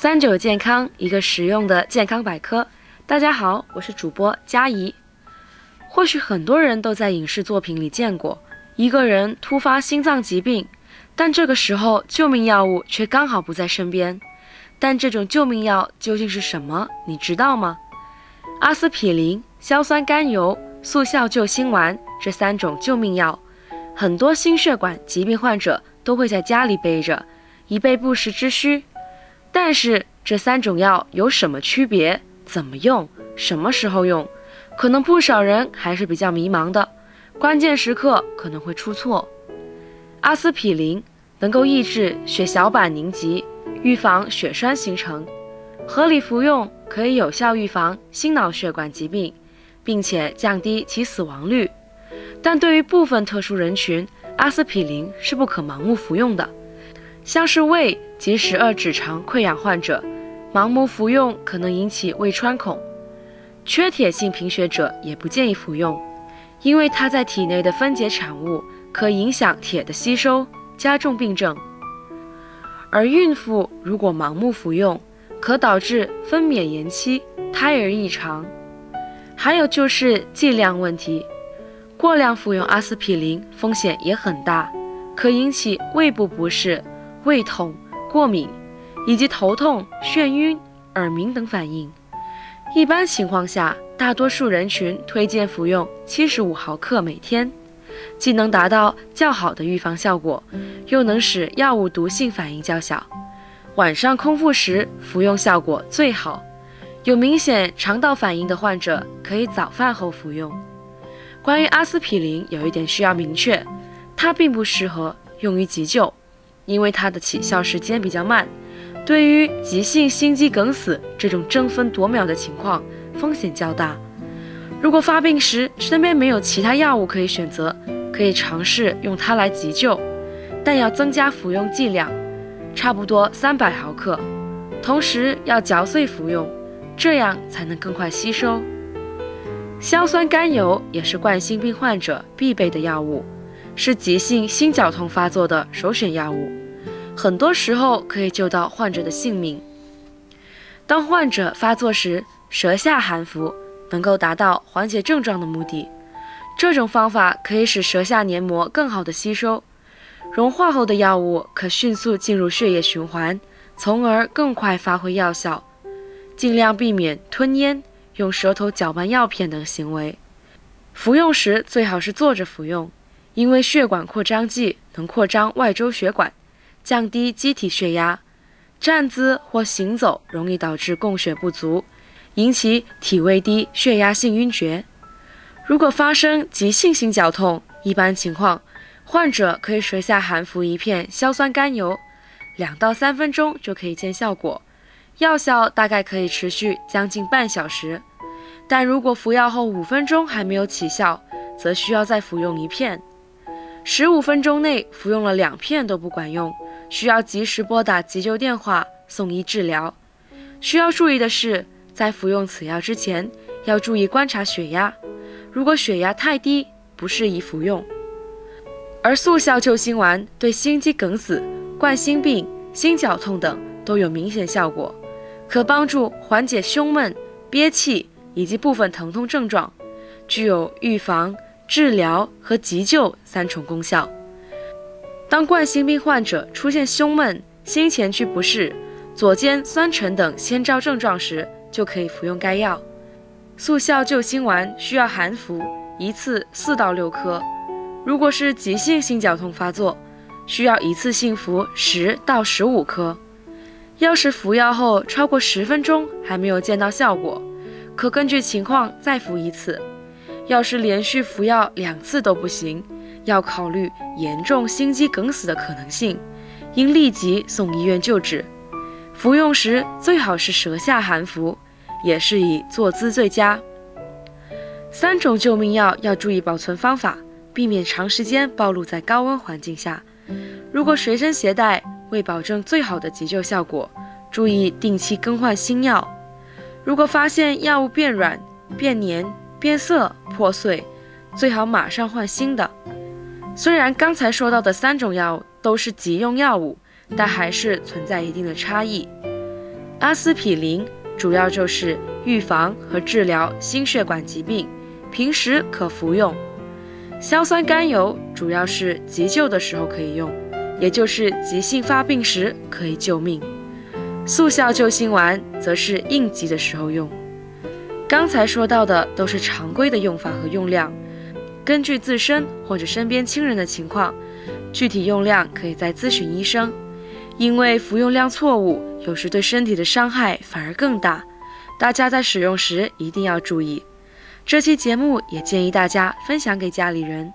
三九健康，一个实用的健康百科。大家好，我是主播佳怡。或许很多人都在影视作品里见过一个人突发心脏疾病，但这个时候救命药物却刚好不在身边。但这种救命药究竟是什么？你知道吗？阿司匹林、硝酸甘油、速效救心丸这三种救命药，很多心血管疾病患者都会在家里备着，以备不时之需。但是这三种药有什么区别？怎么用？什么时候用？可能不少人还是比较迷茫的，关键时刻可能会出错。阿司匹林能够抑制血小板凝集，预防血栓形成，合理服用可以有效预防心脑血管疾病，并且降低其死亡率。但对于部分特殊人群，阿司匹林是不可盲目服用的。像是胃及十二指肠溃疡患者，盲目服用可能引起胃穿孔；缺铁性贫血者也不建议服用，因为它在体内的分解产物可影响铁的吸收，加重病症。而孕妇如果盲目服用，可导致分娩延期、胎儿异常。还有就是剂量问题，过量服用阿司匹林风险也很大，可引起胃部不适。胃痛、过敏，以及头痛、眩晕、耳鸣等反应。一般情况下，大多数人群推荐服用七十五毫克每天，既能达到较好的预防效果，又能使药物毒性反应较小。晚上空腹时服用效果最好。有明显肠道反应的患者可以早饭后服用。关于阿司匹林，有一点需要明确，它并不适合用于急救。因为它的起效时间比较慢，对于急性心肌梗死这种争分夺秒的情况，风险较大。如果发病时身边没有其他药物可以选择，可以尝试用它来急救，但要增加服用剂量，差不多三百毫克，同时要嚼碎服用，这样才能更快吸收。硝酸甘油也是冠心病患者必备的药物。是急性心绞痛发作的首选药物，很多时候可以救到患者的性命。当患者发作时，舌下含服能够达到缓解症状的目的。这种方法可以使舌下黏膜更好的吸收，融化后的药物可迅速进入血液循环，从而更快发挥药效。尽量避免吞咽、用舌头搅拌药片等行为。服用时最好是坐着服用。因为血管扩张剂能扩张外周血管，降低机体血压，站姿或行走容易导致供血不足，引起体位低、血压性晕厥。如果发生急性心绞痛，一般情况，患者可以舌下含服一片硝酸甘油，两到三分钟就可以见效果，药效大概可以持续将近半小时。但如果服药后五分钟还没有起效，则需要再服用一片。十五分钟内服用了两片都不管用，需要及时拨打急救电话送医治疗。需要注意的是，在服用此药之前，要注意观察血压，如果血压太低，不适宜服用。而速效救心丸对心肌梗死、冠心病、心绞痛等都有明显效果，可帮助缓解胸闷、憋气以及部分疼痛症状，具有预防。治疗和急救三重功效。当冠心病患者出现胸闷、心前区不适、左肩酸沉等先兆症状时，就可以服用该药。速效救心丸需要含服，一次四到六颗。如果是急性心绞痛发作，需要一次性服十到十五颗。要是服药后超过十分钟还没有见到效果，可根据情况再服一次。要是连续服药两次都不行，要考虑严重心肌梗死的可能性，应立即送医院救治。服用时最好是舌下含服，也是以坐姿最佳。三种救命药要注意保存方法，避免长时间暴露在高温环境下。如果随身携带，为保证最好的急救效果，注意定期更换新药。如果发现药物变软、变黏，变色、破碎，最好马上换新的。虽然刚才说到的三种药物都是急用药物，但还是存在一定的差异。阿司匹林主要就是预防和治疗心血管疾病，平时可服用。硝酸甘油主要是急救的时候可以用，也就是急性发病时可以救命。速效救心丸则是应急的时候用。刚才说到的都是常规的用法和用量，根据自身或者身边亲人的情况，具体用量可以再咨询医生。因为服用量错误，有时对身体的伤害反而更大，大家在使用时一定要注意。这期节目也建议大家分享给家里人。